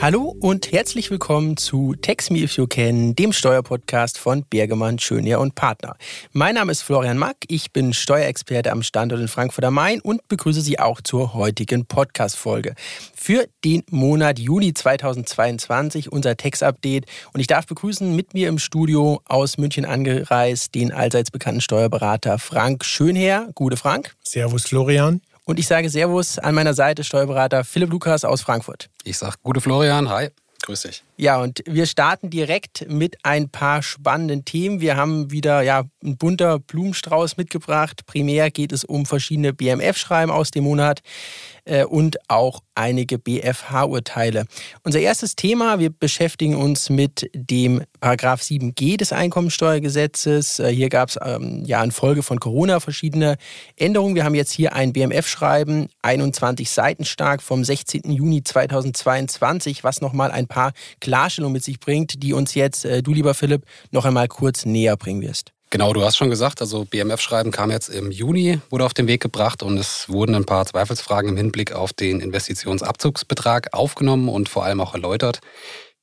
Hallo und herzlich willkommen zu Text Me If You Can, dem Steuerpodcast von Bergemann, Schönherr und Partner. Mein Name ist Florian Mack, ich bin Steuerexperte am Standort in Frankfurt am Main und begrüße Sie auch zur heutigen Podcast-Folge. Für den Monat Juni 2022 unser Text-Update und ich darf begrüßen mit mir im Studio aus München angereist den allseits bekannten Steuerberater Frank Schönherr. Gute Frank. Servus Florian. Und ich sage Servus an meiner Seite Steuerberater Philipp Lukas aus Frankfurt. Ich sage gute Florian, hi. Grüß dich. Ja, und wir starten direkt mit ein paar spannenden Themen. Wir haben wieder ja, ein bunter Blumenstrauß mitgebracht. Primär geht es um verschiedene BMF-Schreiben aus dem Monat äh, und auch einige BFH-Urteile. Unser erstes Thema, wir beschäftigen uns mit dem Paragraph 7g des Einkommensteuergesetzes. Äh, hier gab es ähm, ja in Folge von Corona verschiedene Änderungen. Wir haben jetzt hier ein BMF-Schreiben, 21 Seiten stark vom 16. Juni 2022, was nochmal ein paar Klarstellungen mit sich bringt, die uns jetzt, äh, du lieber Philipp, noch einmal kurz näher bringen wirst. Genau, du hast schon gesagt, also BMF-Schreiben kam jetzt im Juni, wurde auf den Weg gebracht und es wurden ein paar Zweifelsfragen im Hinblick auf den Investitionsabzugsbetrag aufgenommen und vor allem auch erläutert.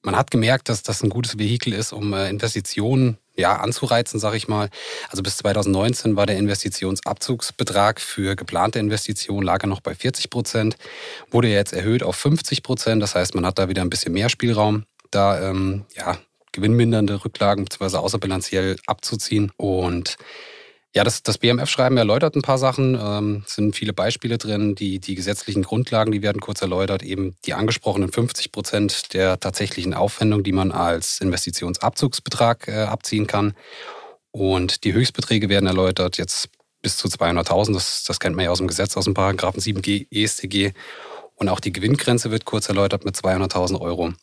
Man hat gemerkt, dass das ein gutes Vehikel ist, um äh, Investitionen ja, anzureizen, sage ich mal. Also bis 2019 war der Investitionsabzugsbetrag für geplante Investitionen lag er noch bei 40 Prozent, wurde jetzt erhöht auf 50 Prozent. Das heißt, man hat da wieder ein bisschen mehr Spielraum, da ähm, ja, gewinnmindernde Rücklagen bzw. außerbilanziell abzuziehen. Und ja, das, das BMF-Schreiben erläutert ein paar Sachen. Ähm, sind viele Beispiele drin. Die, die gesetzlichen Grundlagen, die werden kurz erläutert. Eben die angesprochenen 50 Prozent der tatsächlichen Aufwendung, die man als Investitionsabzugsbetrag äh, abziehen kann. Und die Höchstbeträge werden erläutert. Jetzt bis zu 200.000. Das, das kennt man ja aus dem Gesetz, aus dem Paragraphen 7g EStG. Und auch die Gewinngrenze wird kurz erläutert mit 200.000 Euro.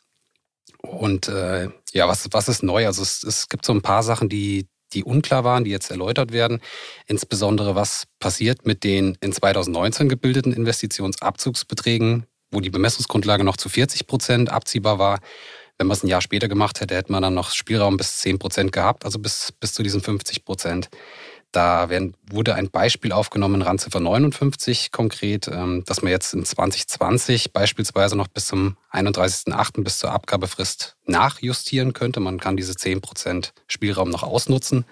Und äh, ja, was, was ist neu? Also es, es gibt so ein paar Sachen, die, die unklar waren, die jetzt erläutert werden. Insbesondere, was passiert mit den in 2019 gebildeten Investitionsabzugsbeträgen, wo die Bemessungsgrundlage noch zu 40 Prozent abziehbar war. Wenn man es ein Jahr später gemacht hätte, hätte man dann noch Spielraum bis 10 Prozent gehabt, also bis, bis zu diesen 50 Prozent. Da werden, wurde ein Beispiel aufgenommen, Randziffer 59 konkret, ähm, dass man jetzt in 2020 beispielsweise noch bis zum 31.08. bis zur Abgabefrist nachjustieren könnte. Man kann diese 10% Spielraum noch ausnutzen.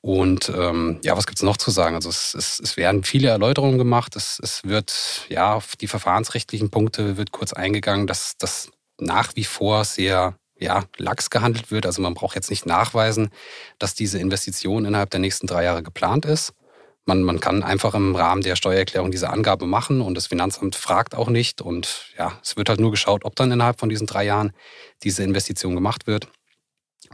Und ähm, ja, was gibt es noch zu sagen? Also es, es, es werden viele Erläuterungen gemacht. Es, es wird ja auf die verfahrensrechtlichen Punkte wird kurz eingegangen, dass das nach wie vor sehr ja, lax gehandelt wird. Also man braucht jetzt nicht nachweisen, dass diese Investition innerhalb der nächsten drei Jahre geplant ist. Man, man kann einfach im Rahmen der Steuererklärung diese Angabe machen und das Finanzamt fragt auch nicht. Und ja, es wird halt nur geschaut, ob dann innerhalb von diesen drei Jahren diese Investition gemacht wird.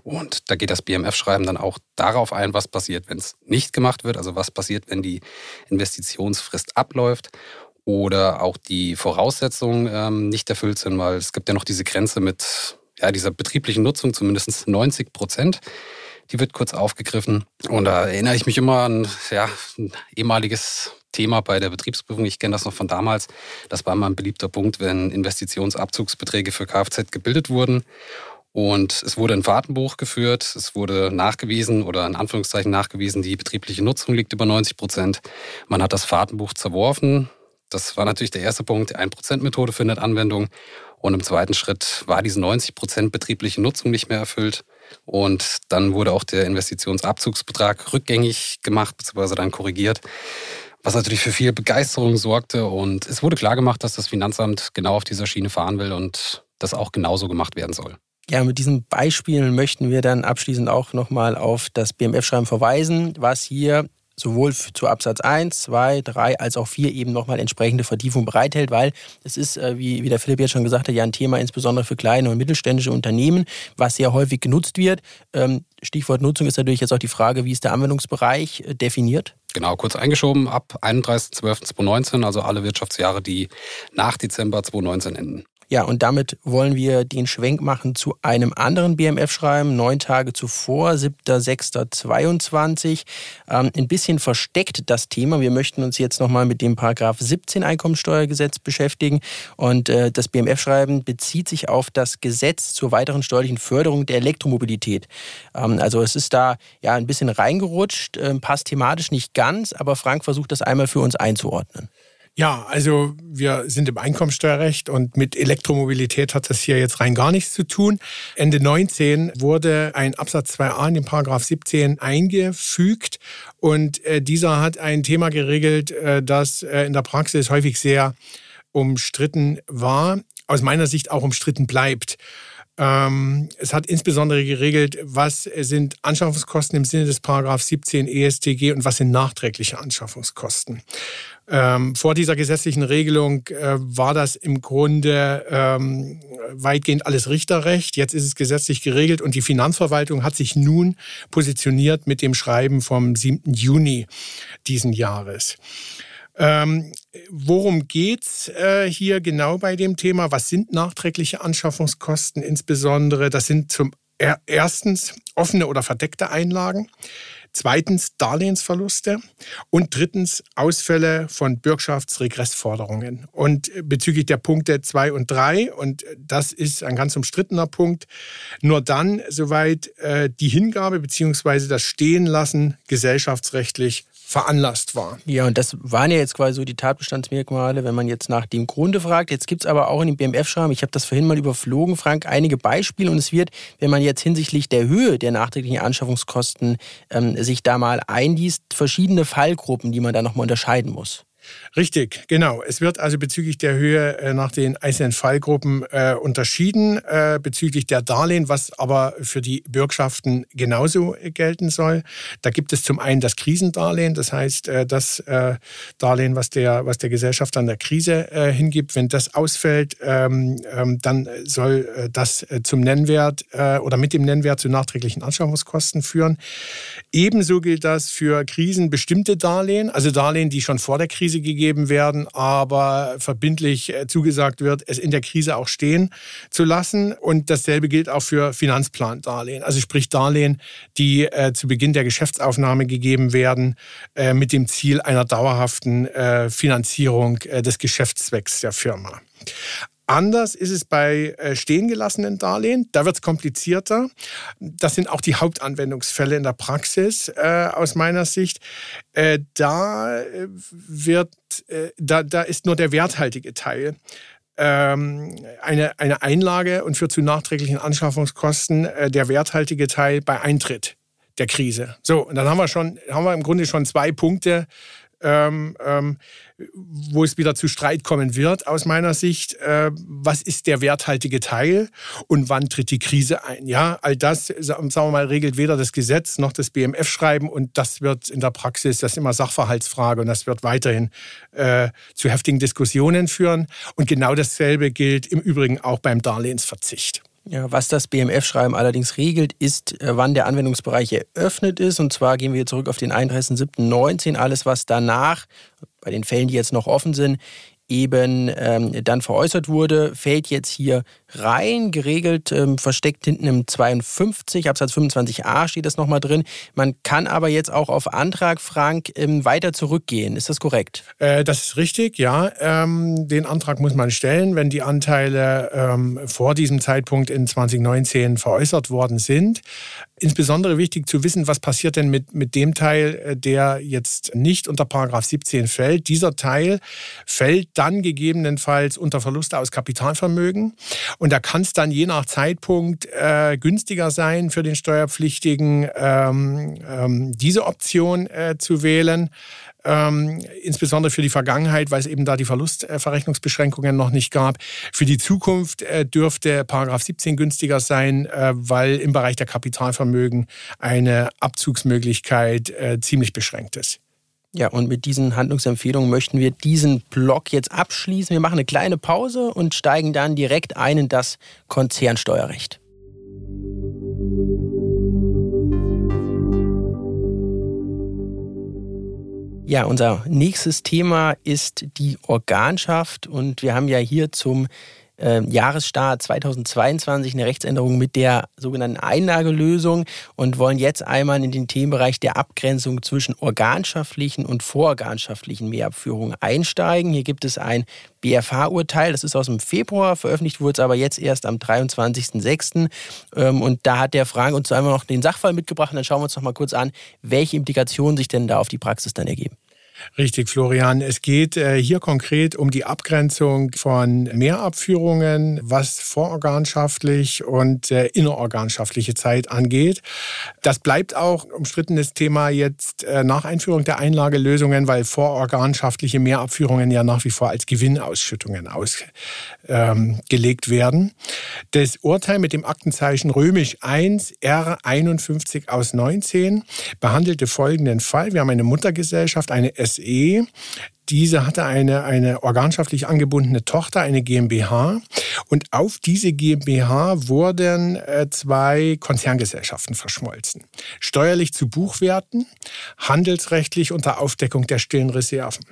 Und da geht das BMF-Schreiben dann auch darauf ein, was passiert, wenn es nicht gemacht wird. Also was passiert, wenn die Investitionsfrist abläuft oder auch die Voraussetzungen ähm, nicht erfüllt sind, weil es gibt ja noch diese Grenze mit ja, dieser betrieblichen Nutzung, zumindest 90 Prozent. Die wird kurz aufgegriffen. Und da erinnere ich mich immer an ja, ein ehemaliges Thema bei der Betriebsprüfung. Ich kenne das noch von damals. Das war mal ein beliebter Punkt, wenn Investitionsabzugsbeträge für Kfz gebildet wurden. Und es wurde ein Fahrtenbuch geführt, es wurde nachgewiesen oder in Anführungszeichen nachgewiesen, die betriebliche Nutzung liegt über 90 Prozent. Man hat das Fahrtenbuch zerworfen. Das war natürlich der erste Punkt. Die 1%-Methode findet Anwendung. Und im zweiten Schritt war diese 90 Prozent betriebliche Nutzung nicht mehr erfüllt. Und dann wurde auch der Investitionsabzugsbetrag rückgängig gemacht, beziehungsweise dann korrigiert, was natürlich für viel Begeisterung sorgte. Und es wurde klargemacht, dass das Finanzamt genau auf dieser Schiene fahren will und das auch genauso gemacht werden soll. Ja, mit diesen Beispielen möchten wir dann abschließend auch nochmal auf das BMF-Schreiben verweisen, was hier sowohl zu Absatz 1, 2, 3 als auch 4 eben nochmal entsprechende Vertiefung bereithält, weil es ist, äh, wie, der Philipp jetzt schon gesagt hat, ja ein Thema insbesondere für kleine und mittelständische Unternehmen, was sehr häufig genutzt wird. Ähm, Stichwort Nutzung ist natürlich jetzt auch die Frage, wie ist der Anwendungsbereich äh, definiert? Genau, kurz eingeschoben ab 31.12.2019, also alle Wirtschaftsjahre, die nach Dezember 2019 enden. Ja, und damit wollen wir den Schwenk machen zu einem anderen BMF-Schreiben, neun Tage zuvor, 7.6.22. Ähm, ein bisschen versteckt das Thema. Wir möchten uns jetzt nochmal mit dem Paragraph 17 Einkommensteuergesetz beschäftigen. Und äh, das BMF-Schreiben bezieht sich auf das Gesetz zur weiteren steuerlichen Förderung der Elektromobilität. Ähm, also es ist da ja ein bisschen reingerutscht, äh, passt thematisch nicht ganz, aber Frank versucht das einmal für uns einzuordnen. Ja, also wir sind im Einkommensteuerrecht und mit Elektromobilität hat das hier jetzt rein gar nichts zu tun. Ende 19 wurde ein Absatz 2a in den Paragraph 17 eingefügt und äh, dieser hat ein Thema geregelt, äh, das äh, in der Praxis häufig sehr umstritten war, aus meiner Sicht auch umstritten bleibt. Ähm, es hat insbesondere geregelt, was sind Anschaffungskosten im Sinne des Paragraph 17 ESTG und was sind nachträgliche Anschaffungskosten. Ähm, vor dieser gesetzlichen Regelung äh, war das im Grunde ähm, weitgehend alles Richterrecht. Jetzt ist es gesetzlich geregelt und die Finanzverwaltung hat sich nun positioniert mit dem Schreiben vom 7. Juni diesen Jahres. Ähm, worum geht's äh, hier genau bei dem Thema? Was sind nachträgliche Anschaffungskosten insbesondere? Das sind zum er erstens offene oder verdeckte Einlagen. Zweitens Darlehensverluste und drittens Ausfälle von Bürgschaftsregressforderungen. Und bezüglich der Punkte zwei und drei und das ist ein ganz umstrittener Punkt, nur dann, soweit äh, die Hingabe bzw. das Stehenlassen gesellschaftsrechtlich veranlasst war. Ja, und das waren ja jetzt quasi so die Tatbestandsmerkmale, wenn man jetzt nach dem Grunde fragt. Jetzt gibt es aber auch in dem BMF-Schreiben, ich habe das vorhin mal überflogen, Frank, einige Beispiele und es wird, wenn man jetzt hinsichtlich der Höhe der nachträglichen Anschaffungskosten ähm, sich da mal einliest, verschiedene Fallgruppen, die man da nochmal unterscheiden muss. Richtig, genau. Es wird also bezüglich der Höhe äh, nach den einzelnen Fallgruppen äh, unterschieden, äh, bezüglich der Darlehen, was aber für die Bürgschaften genauso gelten soll. Da gibt es zum einen das Krisendarlehen, das heißt das Darlehen, was der, was der Gesellschaft an der Krise hingibt. Wenn das ausfällt, ähm, ähm, dann soll das zum Nennwert oder mit dem Nennwert zu nachträglichen Anschaffungskosten führen. Ebenso gilt das für krisenbestimmte Darlehen, also Darlehen, die schon vor der Krise Krise gegeben werden, aber verbindlich äh, zugesagt wird, es in der Krise auch stehen zu lassen. Und dasselbe gilt auch für Finanzplandarlehen, also sprich Darlehen, die äh, zu Beginn der Geschäftsaufnahme gegeben werden, äh, mit dem Ziel einer dauerhaften Finanzierung des Geschäftszwecks der Firma. Anders ist es bei äh, stehen gelassenen Darlehen. Da wird es komplizierter. Das sind auch die Hauptanwendungsfälle in der Praxis äh, aus meiner Sicht. Äh, da äh, wird, äh, da, da ist nur der werthaltige Teil ähm, eine, eine Einlage und führt zu nachträglichen Anschaffungskosten äh, der werthaltige Teil bei Eintritt der Krise. So, und dann haben wir schon, haben wir im Grunde schon zwei Punkte, ähm, ähm, wo es wieder zu Streit kommen wird, aus meiner Sicht. Äh, was ist der werthaltige Teil und wann tritt die Krise ein? Ja, all das, sagen wir mal, regelt weder das Gesetz noch das BMF-Schreiben und das wird in der Praxis, das ist immer Sachverhaltsfrage und das wird weiterhin äh, zu heftigen Diskussionen führen. Und genau dasselbe gilt im Übrigen auch beim Darlehensverzicht. Ja, was das BMF-Schreiben allerdings regelt, ist, äh, wann der Anwendungsbereich eröffnet ist. Und zwar gehen wir zurück auf den 31.07.19. Alles, was danach, bei den Fällen, die jetzt noch offen sind, eben ähm, dann veräußert wurde, fällt jetzt hier rein, geregelt, ähm, versteckt hinten im 52, Absatz 25a steht das nochmal drin. Man kann aber jetzt auch auf Antrag, Frank, ähm, weiter zurückgehen. Ist das korrekt? Äh, das ist richtig, ja. Ähm, den Antrag muss man stellen, wenn die Anteile ähm, vor diesem Zeitpunkt in 2019 veräußert worden sind. Insbesondere wichtig zu wissen, was passiert denn mit, mit dem Teil, äh, der jetzt nicht unter Paragraph 17 fällt. Dieser Teil fällt dann gegebenenfalls unter Verluste aus Kapitalvermögen. Und da kann es dann je nach Zeitpunkt äh, günstiger sein für den Steuerpflichtigen, ähm, ähm, diese Option äh, zu wählen ähm, insbesondere für die Vergangenheit, weil es eben da die Verlustverrechnungsbeschränkungen noch nicht gab. Für die Zukunft äh, dürfte Paragraph 17 günstiger sein, äh, weil im Bereich der Kapitalvermögen eine Abzugsmöglichkeit äh, ziemlich beschränkt ist. Ja, und mit diesen Handlungsempfehlungen möchten wir diesen Block jetzt abschließen. Wir machen eine kleine Pause und steigen dann direkt ein in das Konzernsteuerrecht. Ja, unser nächstes Thema ist die Organschaft und wir haben ja hier zum äh, Jahresstart 2022 eine Rechtsänderung mit der sogenannten Einlagelösung und wollen jetzt einmal in den Themenbereich der Abgrenzung zwischen organschaftlichen und vororganschaftlichen Mehrabführungen einsteigen. Hier gibt es ein BFH-Urteil, das ist aus dem Februar, veröffentlicht wurde es aber jetzt erst am 23.06. Ähm, und da hat der Frank uns einmal noch den Sachfall mitgebracht und dann schauen wir uns noch mal kurz an, welche Implikationen sich denn da auf die Praxis dann ergeben. Richtig, Florian. Es geht äh, hier konkret um die Abgrenzung von Mehrabführungen, was vororganschaftlich und äh, innerorganschaftliche Zeit angeht. Das bleibt auch umstrittenes Thema jetzt äh, nach Einführung der Einlagelösungen, weil vororganschaftliche Mehrabführungen ja nach wie vor als Gewinnausschüttungen ausgelegt ähm, werden. Das Urteil mit dem Aktenzeichen römisch 1 R51 aus 19 behandelte folgenden Fall. Wir haben eine Muttergesellschaft, eine SE, diese hatte eine, eine organschaftlich angebundene Tochter, eine GmbH. Und auf diese GmbH wurden äh, zwei Konzerngesellschaften verschmolzen. Steuerlich zu Buchwerten, handelsrechtlich unter Aufdeckung der stillen Reserven.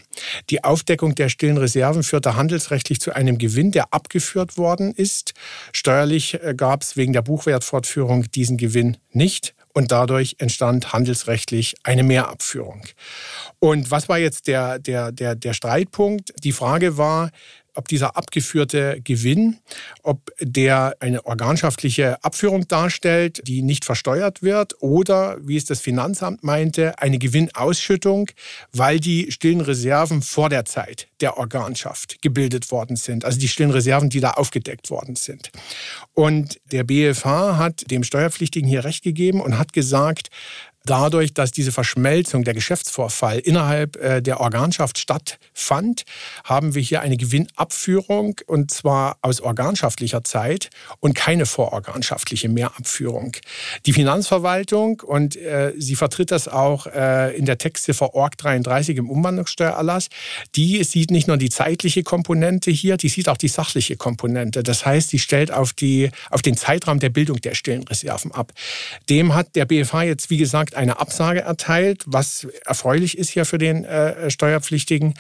Die Aufdeckung der stillen Reserven führte handelsrechtlich zu einem Gewinn, der abgeführt worden ist. Steuerlich äh, gab es wegen der Buchwertfortführung diesen Gewinn nicht und dadurch entstand handelsrechtlich eine Mehrabführung. Und was war jetzt der, der, der, der Streitpunkt? Die Frage war, ob dieser abgeführte Gewinn, ob der eine organschaftliche Abführung darstellt, die nicht versteuert wird, oder, wie es das Finanzamt meinte, eine Gewinnausschüttung, weil die stillen Reserven vor der Zeit der Organschaft gebildet worden sind, also die stillen Reserven, die da aufgedeckt worden sind. Und der BFH hat dem Steuerpflichtigen hier recht gegeben und hat gesagt, dadurch, dass diese Verschmelzung, der Geschäftsvorfall innerhalb äh, der Organschaft stattfand, haben wir hier eine Gewinnabführung und zwar aus organschaftlicher Zeit und keine vororganschaftliche Mehrabführung. Die Finanzverwaltung, und äh, sie vertritt das auch äh, in der Textziffer ORG 33 im Umwandlungssteuererlass, die sieht nicht nur die zeitliche Komponente hier, die sieht auch die sachliche Komponente. Das heißt, sie stellt auf, die, auf den Zeitraum der Bildung der stillen Reserven ab. Dem hat der BFH jetzt, wie gesagt, Markt eine Absage erteilt, was erfreulich ist hier für den äh, Steuerpflichtigen,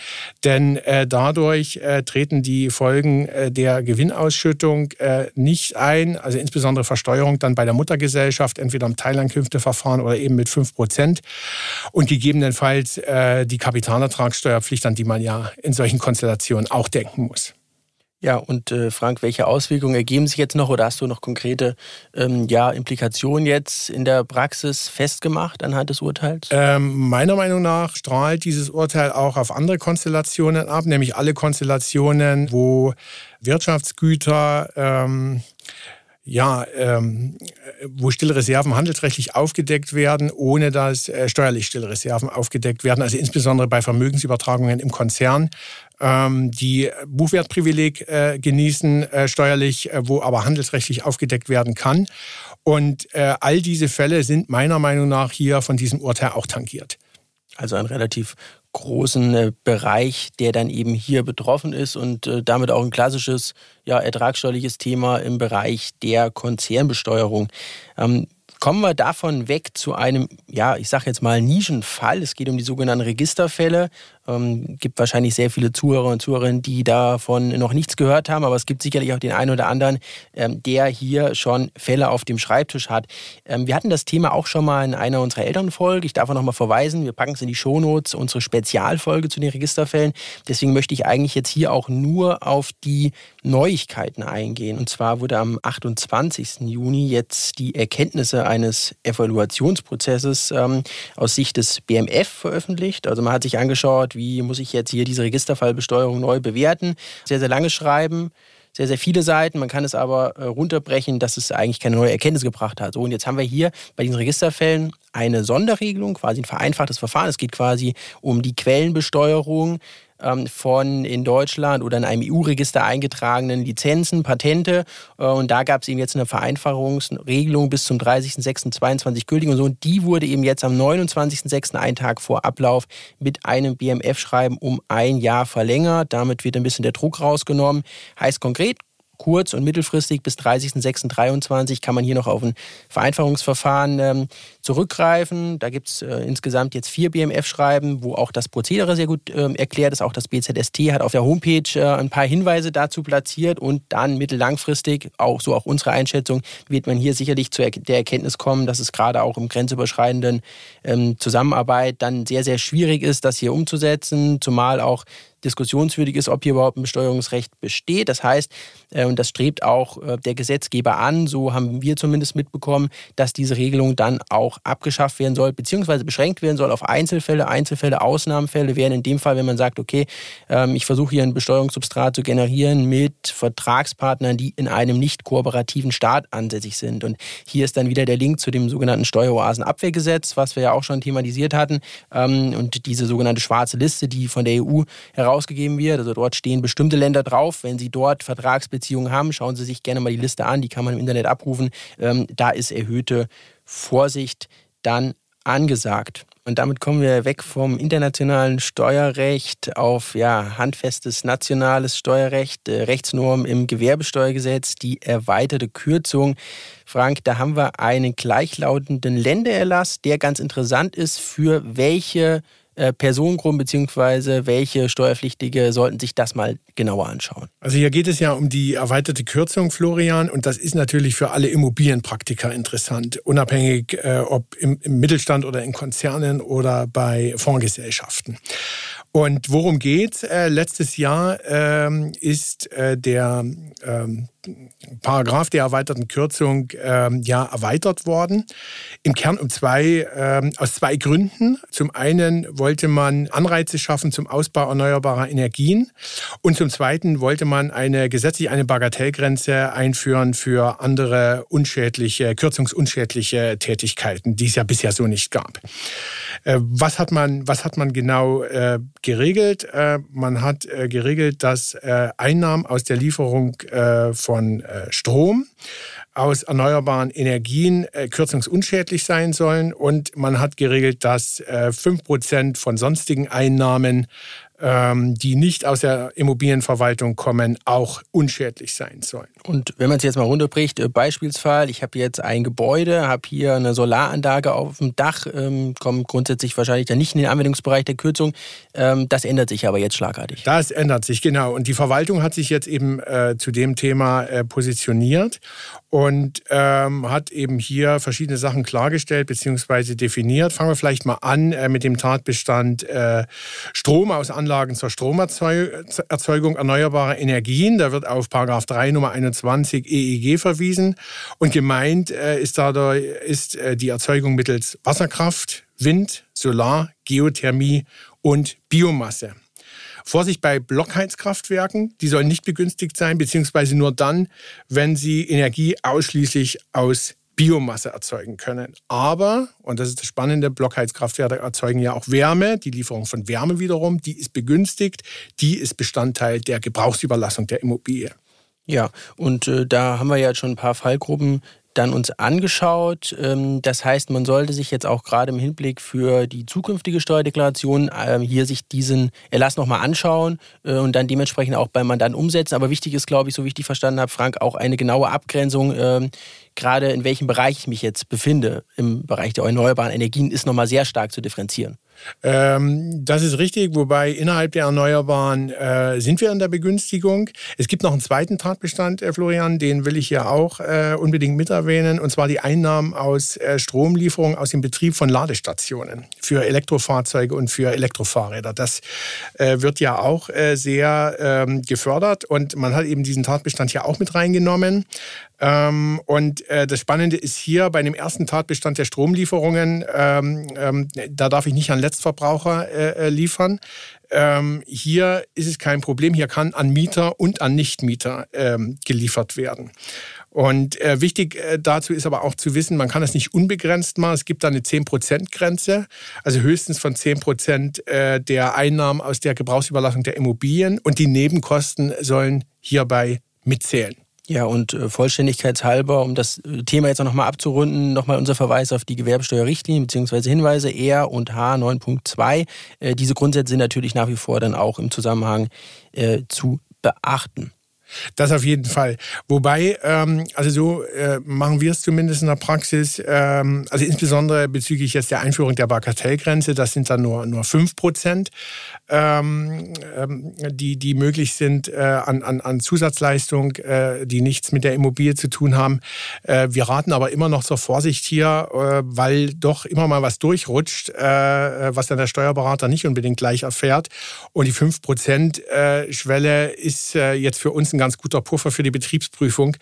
denn äh, dadurch äh, treten die Folgen äh, der Gewinnausschüttung äh, nicht ein, also insbesondere Versteuerung dann bei der Muttergesellschaft, entweder im Teilankünfteverfahren oder eben mit 5 Prozent. Und gegebenenfalls äh, die Kapitalertragssteuerpflicht, an die man ja in solchen Konstellationen auch denken muss. Ja, und äh, Frank, welche Auswirkungen ergeben sich jetzt noch oder hast du noch konkrete ähm, ja, Implikationen jetzt in der Praxis festgemacht anhand des Urteils? Ähm, meiner Meinung nach strahlt dieses Urteil auch auf andere Konstellationen ab, nämlich alle Konstellationen, wo Wirtschaftsgüter ähm, ja, ähm, wo stille Reserven handelsrechtlich aufgedeckt werden, ohne dass äh, steuerlich stille Reserven aufgedeckt werden. Also insbesondere bei Vermögensübertragungen im Konzern, ähm, die Buchwertprivileg äh, genießen äh, steuerlich, äh, wo aber handelsrechtlich aufgedeckt werden kann. Und äh, all diese Fälle sind meiner Meinung nach hier von diesem Urteil auch tangiert. Also ein relativ großen äh, Bereich, der dann eben hier betroffen ist und äh, damit auch ein klassisches ja, ertragssteuerliches Thema im Bereich der Konzernbesteuerung. Ähm, Kommen wir davon weg zu einem, ja, ich sage jetzt mal Nischenfall. Es geht um die sogenannten Registerfälle. Ähm, gibt wahrscheinlich sehr viele Zuhörer und Zuhörerinnen, die davon noch nichts gehört haben, aber es gibt sicherlich auch den einen oder anderen, ähm, der hier schon Fälle auf dem Schreibtisch hat. Ähm, wir hatten das Thema auch schon mal in einer unserer Elternfolge. Ich darf auch noch mal verweisen, wir packen es in die Shownotes, unsere Spezialfolge zu den Registerfällen. Deswegen möchte ich eigentlich jetzt hier auch nur auf die Neuigkeiten eingehen. Und zwar wurde am 28. Juni jetzt die Erkenntnisse eines Evaluationsprozesses ähm, aus Sicht des BMF veröffentlicht. Also man hat sich angeschaut, wie muss ich jetzt hier diese Registerfallbesteuerung neu bewerten. Sehr, sehr lange Schreiben, sehr, sehr viele Seiten. Man kann es aber äh, runterbrechen, dass es eigentlich keine neue Erkenntnis gebracht hat. So, und jetzt haben wir hier bei diesen Registerfällen eine Sonderregelung, quasi ein vereinfachtes Verfahren. Es geht quasi um die Quellenbesteuerung von in Deutschland oder in einem EU-Register eingetragenen Lizenzen, Patente. Äh, und da gab es eben jetzt eine Vereinfachungsregelung bis zum 30.06.22 gültig und so. Und die wurde eben jetzt am 29.06., einen Tag vor Ablauf, mit einem BMF-Schreiben um ein Jahr verlängert. Damit wird ein bisschen der Druck rausgenommen. Heißt konkret, kurz- und mittelfristig bis 30.06.23 kann man hier noch auf ein Vereinfachungsverfahren ähm, zurückgreifen. Da gibt es äh, insgesamt jetzt vier BMF-Schreiben, wo auch das Prozedere sehr gut ähm, erklärt ist. Auch das BZST hat auf der Homepage äh, ein paar Hinweise dazu platziert und dann mittellangfristig, auch so auch unsere Einschätzung, wird man hier sicherlich zu der Erkenntnis kommen, dass es gerade auch im grenzüberschreitenden ähm, Zusammenarbeit dann sehr, sehr schwierig ist, das hier umzusetzen, zumal auch diskussionswürdig ist, ob hier überhaupt ein Besteuerungsrecht besteht. Das heißt, äh, und das strebt auch äh, der Gesetzgeber an, so haben wir zumindest mitbekommen, dass diese Regelung dann auch abgeschafft werden soll, beziehungsweise beschränkt werden soll auf Einzelfälle. Einzelfälle, Ausnahmefälle wären in dem Fall, wenn man sagt, okay, ähm, ich versuche hier ein Besteuerungssubstrat zu generieren mit Vertragspartnern, die in einem nicht kooperativen Staat ansässig sind. Und hier ist dann wieder der Link zu dem sogenannten Steueroasenabwehrgesetz, was wir ja auch schon thematisiert hatten. Ähm, und diese sogenannte schwarze Liste, die von der EU herausgegeben wird. Also dort stehen bestimmte Länder drauf. Wenn Sie dort Vertragsbeziehungen haben, schauen Sie sich gerne mal die Liste an. Die kann man im Internet abrufen. Ähm, da ist erhöhte Vorsicht dann angesagt. Und damit kommen wir weg vom internationalen Steuerrecht auf ja, handfestes nationales Steuerrecht, äh, Rechtsnorm im Gewerbesteuergesetz, die erweiterte Kürzung. Frank, da haben wir einen gleichlautenden Ländererlass, der ganz interessant ist, für welche äh, Personengruppen bzw. welche Steuerpflichtige sollten sich das mal genauer anschauen? Also hier geht es ja um die erweiterte Kürzung, Florian, und das ist natürlich für alle Immobilienpraktiker interessant, unabhängig äh, ob im, im, Mittelstand oder in Konzernen oder bei Fondsgesellschaften. Und worum geht äh, Letztes Jahr ähm, ist äh, der ähm, Paragraph der erweiterten Kürzung ähm, ja erweitert worden. Im Kern um zwei, ähm, aus zwei Gründen. Zum einen wollte man Anreize schaffen zum Ausbau erneuerbarer Energien und zum zweiten wollte man eine gesetzlich eine Bagatellgrenze einführen für andere unschädliche, kürzungsunschädliche Tätigkeiten, die es ja bisher so nicht gab. Äh, was hat man, was hat man genau äh, geregelt? Äh, man hat äh, geregelt, dass äh, Einnahmen aus der Lieferung äh, von von äh, Strom aus erneuerbaren Energien äh, kürzungsunschädlich sein sollen. Und man hat geregelt, dass äh, 5% von sonstigen Einnahmen die nicht aus der Immobilienverwaltung kommen, auch unschädlich sein sollen. Und wenn man es jetzt mal runterbricht, äh, Beispielsfall, ich habe jetzt ein Gebäude, habe hier eine Solaranlage auf dem Dach, ähm, kommt grundsätzlich wahrscheinlich dann nicht in den Anwendungsbereich der Kürzung. Ähm, das ändert sich aber jetzt schlagartig. Das ändert sich, genau. Und die Verwaltung hat sich jetzt eben äh, zu dem Thema äh, positioniert und ähm, hat eben hier verschiedene Sachen klargestellt bzw. definiert. Fangen wir vielleicht mal an äh, mit dem Tatbestand äh, Strom aus Anlagen zur Stromerzeugung erneuerbarer Energien. Da wird auf Paragraph 3 Nummer 21 EEG verwiesen und gemeint äh, ist dadurch ist äh, die Erzeugung mittels Wasserkraft, Wind, Solar, Geothermie und Biomasse. Vorsicht bei Blockheizkraftwerken, die sollen nicht begünstigt sein, beziehungsweise nur dann, wenn sie Energie ausschließlich aus Biomasse erzeugen können. Aber, und das ist das Spannende, Blockheizkraftwerke erzeugen ja auch Wärme. Die Lieferung von Wärme wiederum, die ist begünstigt. Die ist Bestandteil der Gebrauchsüberlassung der Immobilie. Ja, und äh, da haben wir ja schon ein paar Fallgruppen dann uns angeschaut. Ähm, das heißt, man sollte sich jetzt auch gerade im Hinblick für die zukünftige Steuerdeklaration ähm, hier sich diesen Erlass nochmal anschauen äh, und dann dementsprechend auch beim Mandanten umsetzen. Aber wichtig ist, glaube ich, so wie ich die verstanden habe, Frank, auch eine genaue Abgrenzung, ähm, gerade in welchem Bereich ich mich jetzt befinde. Im Bereich der erneuerbaren Energien ist nochmal sehr stark zu differenzieren. Ähm, das ist richtig, wobei innerhalb der Erneuerbaren äh, sind wir in der Begünstigung. Es gibt noch einen zweiten Tatbestand, äh, Florian, den will ich hier auch äh, unbedingt mit erwähnen, und zwar die Einnahmen aus äh, Stromlieferungen aus dem Betrieb von Ladestationen für Elektrofahrzeuge und für Elektrofahrräder. Das äh, wird ja auch äh, sehr ähm, gefördert und man hat eben diesen Tatbestand hier auch mit reingenommen. Ähm, und äh, das Spannende ist hier bei dem ersten Tatbestand der Stromlieferungen, ähm, ähm, da darf ich nicht an Letztverbraucher äh, äh, liefern. Ähm, hier ist es kein Problem. Hier kann an Mieter und an Nichtmieter ähm, geliefert werden. Und äh, wichtig äh, dazu ist aber auch zu wissen, man kann das nicht unbegrenzt machen. Es gibt da eine 10%-Grenze, also höchstens von 10% äh, der Einnahmen aus der Gebrauchsüberlassung der Immobilien und die Nebenkosten sollen hierbei mitzählen. Ja, und äh, vollständigkeitshalber, um das äh, Thema jetzt noch mal abzurunden, nochmal unser Verweis auf die Gewerbesteuerrichtlinie bzw. Hinweise R und H 9.2. Äh, diese Grundsätze sind natürlich nach wie vor dann auch im Zusammenhang zu beachten. Das auf jeden Fall. Wobei, ähm, also so äh, machen wir es zumindest in der Praxis, ähm, also insbesondere bezüglich jetzt der Einführung der Bagatellgrenze, das sind dann nur, nur 5 Prozent, ähm, ähm, die, die möglich sind äh, an, an, an Zusatzleistung, äh, die nichts mit der Immobilie zu tun haben. Äh, wir raten aber immer noch zur Vorsicht hier, äh, weil doch immer mal was durchrutscht, äh, was dann der Steuerberater nicht unbedingt gleich erfährt. Und die 5 Prozent Schwelle ist jetzt für uns ein ganz guter Puffer für die Betriebsprüfung.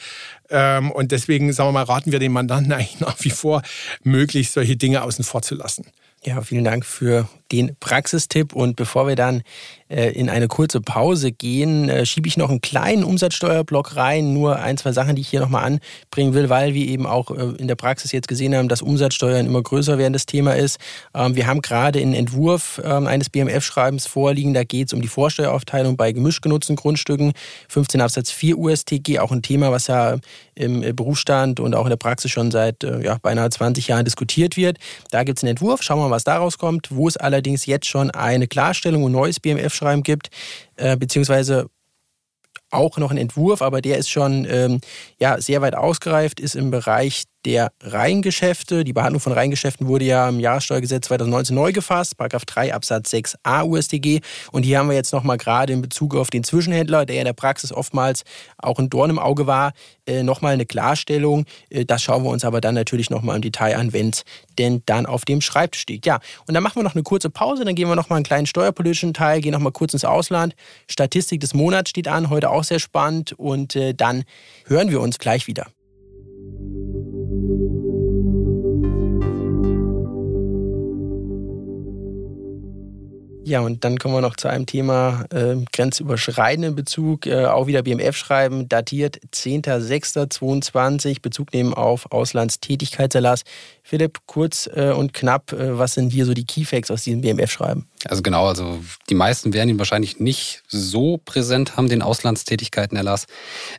Ähm, und deswegen, sagen wir mal, raten wir den Mandanten eigentlich nach wie vor, möglichst solche Dinge außen vor zu lassen. Ja, vielen Dank für den Praxistipp. Und bevor wir dann äh, in eine kurze Pause gehen, äh, schiebe ich noch einen kleinen Umsatzsteuerblock rein. Nur ein, zwei Sachen, die ich hier nochmal anbringen will, weil wir eben auch äh, in der Praxis jetzt gesehen haben, dass Umsatzsteuern immer größer werden das Thema ist. Ähm, wir haben gerade einen Entwurf ähm, eines BMF-Schreibens vorliegen. Da geht es um die Vorsteueraufteilung bei gemischt genutzten Grundstücken. 15 Absatz 4 USTG, auch ein Thema, was ja im Berufsstand und auch in der Praxis schon seit ja, beinahe 20 Jahren diskutiert wird. Da gibt es einen Entwurf. Schauen wir mal, was daraus kommt. Wo es allerdings jetzt schon eine Klarstellung und neues BMF Schreiben gibt, äh, beziehungsweise auch noch ein Entwurf, aber der ist schon ähm, ja, sehr weit ausgereift, ist im Bereich der Reingeschäfte. Die Behandlung von Reingeschäften wurde ja im Jahressteuergesetz 2019 neu gefasst, Paragraph 3 Absatz 6a USDG. Und hier haben wir jetzt nochmal gerade in Bezug auf den Zwischenhändler, der in der Praxis oftmals auch ein Dorn im Auge war, äh, nochmal eine Klarstellung. Äh, das schauen wir uns aber dann natürlich nochmal im Detail an, wenn es denn dann auf dem Schreibtisch steht. Ja, und dann machen wir noch eine kurze Pause, dann gehen wir nochmal einen kleinen steuerpolitischen Teil, gehen nochmal kurz ins Ausland. Statistik des Monats steht an, heute auch sehr spannend. Und äh, dann hören wir uns gleich wieder. Ja, und dann kommen wir noch zu einem Thema äh, grenzüberschreitenden Bezug. Äh, auch wieder BMF schreiben, datiert 10.06.22, Bezug nehmen auf Auslandstätigkeitserlass. Philipp, kurz äh, und knapp, äh, was sind hier so die Keyfacts aus diesem BMF-Schreiben? Also genau, also die meisten werden ihn wahrscheinlich nicht so präsent haben, den Auslandstätigkeitenerlass.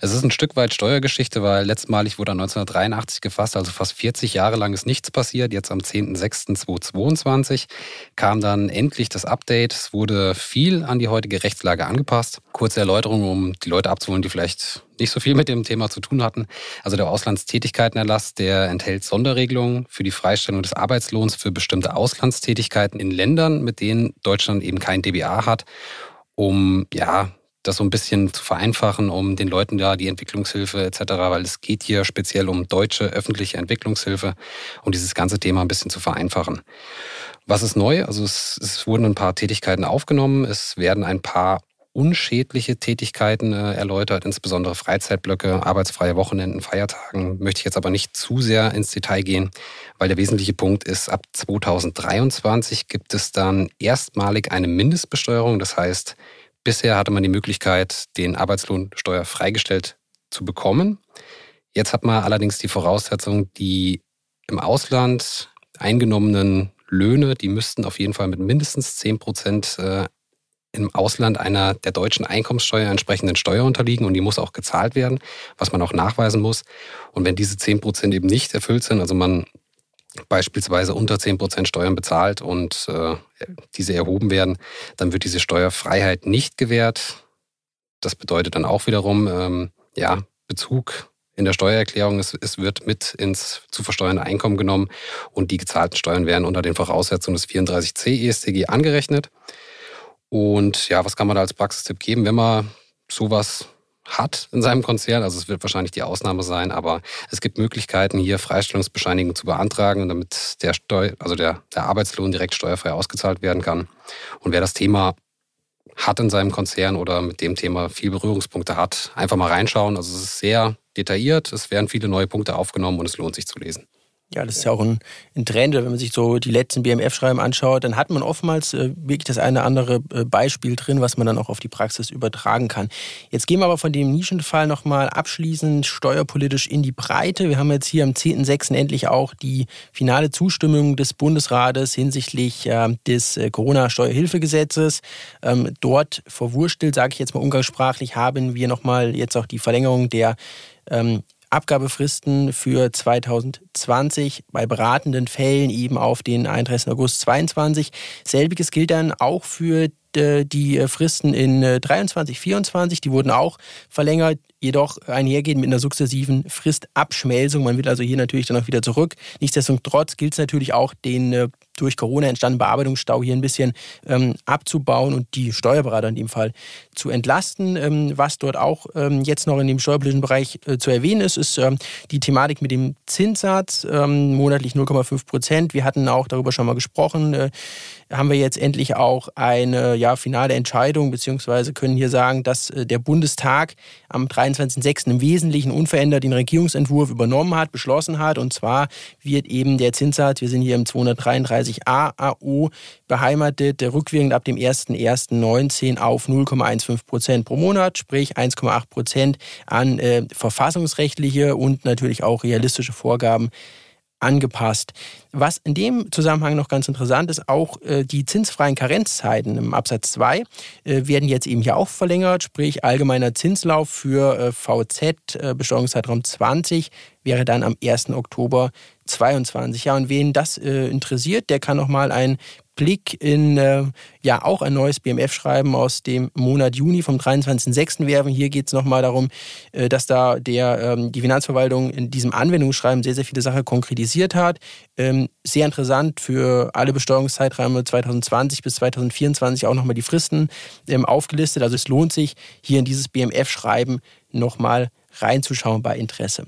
Es ist ein Stück weit Steuergeschichte, weil letztmalig wurde er 1983 gefasst, also fast 40 Jahre lang ist nichts passiert. Jetzt am 10.06.2022 kam dann endlich das Update. Es wurde viel an die heutige Rechtslage angepasst. Kurze Erläuterung, um die Leute abzuholen, die vielleicht nicht so viel mit dem Thema zu tun hatten. Also der Auslandstätigkeitenerlass, der enthält Sonderregelungen für die Freistellung des Arbeitslohns für bestimmte Auslandstätigkeiten in Ländern, mit denen Deutschland eben kein DBA hat, um ja das so ein bisschen zu vereinfachen, um den Leuten da die Entwicklungshilfe etc., weil es geht hier speziell um deutsche öffentliche Entwicklungshilfe und dieses ganze Thema ein bisschen zu vereinfachen. Was ist neu? Also es, es wurden ein paar Tätigkeiten aufgenommen, es werden ein paar unschädliche Tätigkeiten äh, erläutert, insbesondere Freizeitblöcke, arbeitsfreie Wochenenden, Feiertagen. Möchte ich jetzt aber nicht zu sehr ins Detail gehen, weil der wesentliche Punkt ist, ab 2023 gibt es dann erstmalig eine Mindestbesteuerung. Das heißt, bisher hatte man die Möglichkeit, den Arbeitslohn steuerfreigestellt zu bekommen. Jetzt hat man allerdings die Voraussetzung, die im Ausland eingenommenen Löhne, die müssten auf jeden Fall mit mindestens 10 Prozent äh, im Ausland einer der deutschen Einkommenssteuer entsprechenden Steuer unterliegen und die muss auch gezahlt werden, was man auch nachweisen muss. Und wenn diese 10 Prozent eben nicht erfüllt sind, also man beispielsweise unter 10 Prozent Steuern bezahlt und äh, diese erhoben werden, dann wird diese Steuerfreiheit nicht gewährt. Das bedeutet dann auch wiederum, ähm, ja, Bezug in der Steuererklärung, es, es, wird mit ins zu versteuernde Einkommen genommen und die gezahlten Steuern werden unter den Voraussetzungen des 34c ESTG angerechnet. Und ja, was kann man da als Praxistipp geben, wenn man sowas hat in seinem Konzern. Also es wird wahrscheinlich die Ausnahme sein, aber es gibt Möglichkeiten, hier Freistellungsbescheinigungen zu beantragen, damit der Steu also der, der Arbeitslohn direkt steuerfrei ausgezahlt werden kann. Und wer das Thema hat in seinem Konzern oder mit dem Thema viel Berührungspunkte hat, einfach mal reinschauen. Also es ist sehr detailliert, es werden viele neue Punkte aufgenommen und es lohnt sich zu lesen. Ja, das ist ja auch ein, ein Trend. Wenn man sich so die letzten BMF-Schreiben anschaut, dann hat man oftmals äh, wirklich das eine oder andere äh, Beispiel drin, was man dann auch auf die Praxis übertragen kann. Jetzt gehen wir aber von dem Nischenfall nochmal abschließend steuerpolitisch in die Breite. Wir haben jetzt hier am 10.06. endlich auch die finale Zustimmung des Bundesrates hinsichtlich äh, des äh, Corona-Steuerhilfegesetzes. Ähm, dort verwurstelt, sage ich jetzt mal umgangssprachlich, haben wir nochmal jetzt auch die Verlängerung der ähm, Abgabefristen für 2020 bei beratenden Fällen eben auf den 31. August 2022. Selbiges gilt dann auch für äh, die Fristen in 23, 24, die wurden auch verlängert, jedoch einhergehend mit einer sukzessiven Fristabschmelzung. Man will also hier natürlich dann auch wieder zurück. Nichtsdestotrotz gilt es natürlich auch, den durch Corona entstandenen Bearbeitungsstau hier ein bisschen ähm, abzubauen und die Steuerberater in dem Fall zu entlasten. Ähm, was dort auch ähm, jetzt noch in dem steuerpolitischen Bereich äh, zu erwähnen ist, ist ähm, die Thematik mit dem Zinssatz, ähm, monatlich 0,5 Prozent. Wir hatten auch darüber schon mal gesprochen. Äh, haben wir jetzt endlich auch eine ja, finale Entscheidung, beziehungsweise können hier sagen, dass äh, der Bundestag am 23.06. im Wesentlichen unverändert den Regierungsentwurf übernommen hat, beschlossen hat. Und zwar wird eben der Zinssatz, wir sind hier im 233a AO beheimatet, rückwirkend ab dem 01.01.19 auf 0,15 Prozent pro Monat, sprich 1,8 Prozent an äh, verfassungsrechtliche und natürlich auch realistische Vorgaben angepasst. Was in dem Zusammenhang noch ganz interessant ist, auch äh, die zinsfreien Karenzzeiten im Absatz 2 äh, werden jetzt eben hier auch verlängert, sprich allgemeiner Zinslauf für äh, VZ, Besteuerungszeitraum 20, wäre dann am 1. Oktober 22. Ja, und wen das äh, interessiert, der kann noch mal ein Blick in äh, ja auch ein neues BMF-Schreiben aus dem Monat Juni vom 23.06. werfen. Hier geht es nochmal darum, äh, dass da der, ähm, die Finanzverwaltung in diesem Anwendungsschreiben sehr, sehr viele Sachen konkretisiert hat. Ähm, sehr interessant für alle Besteuerungszeiträume 2020 bis 2024 auch nochmal die Fristen ähm, aufgelistet. Also es lohnt sich, hier in dieses BMF-Schreiben nochmal reinzuschauen bei Interesse.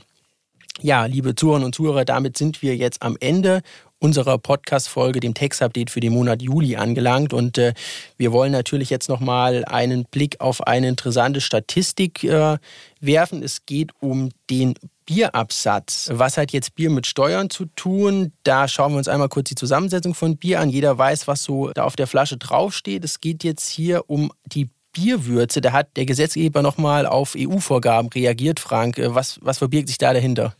Ja, liebe Zuhörerinnen und Zuhörer, damit sind wir jetzt am Ende unserer Podcast-Folge, dem Text-Update für den Monat Juli angelangt. Und äh, wir wollen natürlich jetzt nochmal einen Blick auf eine interessante Statistik äh, werfen. Es geht um den Bierabsatz. Was hat jetzt Bier mit Steuern zu tun? Da schauen wir uns einmal kurz die Zusammensetzung von Bier an. Jeder weiß, was so da auf der Flasche draufsteht. Es geht jetzt hier um die Bierwürze. Da hat der Gesetzgeber nochmal auf EU-Vorgaben reagiert, Frank. Äh, was, was verbirgt sich da dahinter?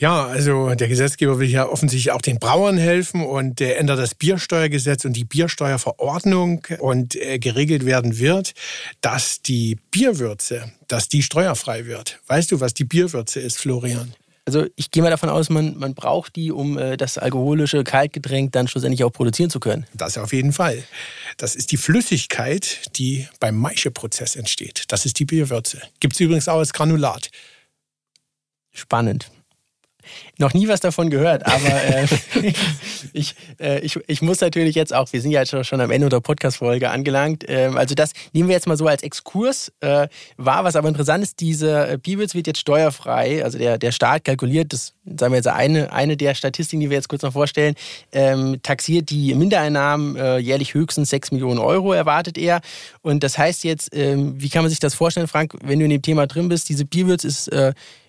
Ja, also der Gesetzgeber will ja offensichtlich auch den Brauern helfen und der ändert das Biersteuergesetz und die Biersteuerverordnung und äh, geregelt werden wird, dass die Bierwürze, dass die steuerfrei wird. Weißt du, was die Bierwürze ist, Florian? Also ich gehe mal davon aus, man, man braucht die, um äh, das alkoholische Kaltgetränk dann schlussendlich auch produzieren zu können. Das auf jeden Fall. Das ist die Flüssigkeit, die beim Maischeprozess entsteht. Das ist die Bierwürze. Gibt es übrigens auch als Granulat. Spannend. Noch nie was davon gehört, aber äh, ich, äh, ich, ich muss natürlich jetzt auch, wir sind ja jetzt schon am Ende der Podcast-Folge angelangt, äh, also das nehmen wir jetzt mal so als Exkurs, äh, war was aber interessant ist, diese äh, Bibels wird jetzt steuerfrei, also der, der Staat kalkuliert, das sagen wir jetzt eine, eine der Statistiken, die wir jetzt kurz noch vorstellen, ähm, taxiert die Mindereinnahmen äh, jährlich höchstens 6 Millionen Euro, erwartet er. Und das heißt jetzt, ähm, wie kann man sich das vorstellen, Frank, wenn du in dem Thema drin bist, diese Bibels ist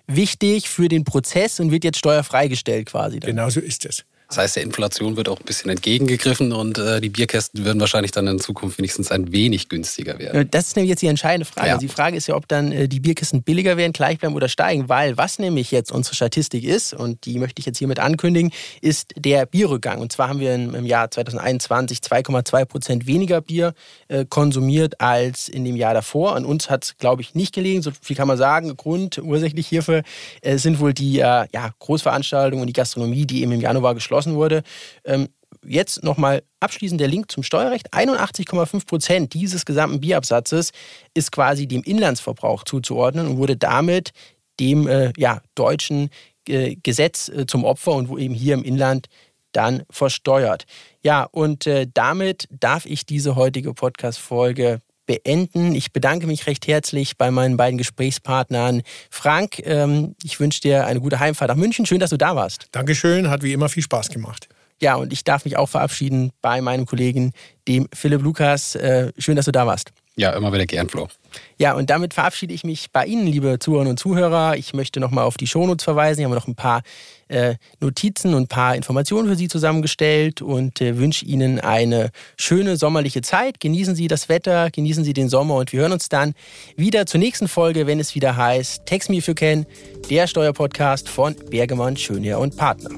wichtig für den Prozess und wird jetzt steuerfrei gestellt quasi. Dann. Genau so ist es. Das heißt, der Inflation wird auch ein bisschen entgegengegriffen und äh, die Bierkästen würden wahrscheinlich dann in Zukunft wenigstens ein wenig günstiger werden. Das ist nämlich jetzt die entscheidende Frage. Ja. Also die Frage ist ja, ob dann äh, die Bierkästen billiger werden, gleich bleiben oder steigen, weil was nämlich jetzt unsere Statistik ist, und die möchte ich jetzt hiermit ankündigen, ist der Bierrückgang. Und zwar haben wir im, Jahr 2021 2,2 Prozent weniger Bier äh, konsumiert als in dem Jahr davor. An uns hat es, glaube ich, nicht gelegen. So viel kann man sagen. Grund ursächlich hierfür äh, sind wohl die äh, ja, Großveranstaltungen und die Gastronomie, die eben im Januar geschlossen beschlossen wurde. Ähm, jetzt nochmal abschließend der Link zum Steuerrecht. 81,5 Prozent dieses gesamten Bierabsatzes ist quasi dem Inlandsverbrauch zuzuordnen und wurde damit dem äh, ja, deutschen äh, Gesetz äh, zum Opfer und wo eben hier im Inland dann versteuert. Ja, und äh, damit darf ich diese heutige Podcast-Folge beenden. Ich bedanke mich recht herzlich bei meinen beiden Gesprächspartnern. Frank, ähm, ich wünsche dir eine gute Heimfahrt nach München. Schön, dass du da warst. Dankeschön, hat wie immer viel Spaß gemacht. Ja, und ich darf mich auch verabschieden bei meinem Kollegen, dem Philipp Lukas. Äh, schön, dass du da warst. Ja, immer wieder gern, Flo. Ja, und damit verabschiede ich mich bei Ihnen, liebe Zuhörerinnen und Zuhörer. Ich möchte nochmal auf die Shownotes verweisen. Haben wir noch ein paar äh, Notizen und ein paar Informationen für Sie zusammengestellt und äh, wünsche Ihnen eine schöne sommerliche Zeit. Genießen Sie das Wetter, genießen Sie den Sommer und wir hören uns dann wieder zur nächsten Folge, wenn es wieder heißt Text Me If You Can, der Steuerpodcast von Bergemann, Schönherr und Partner.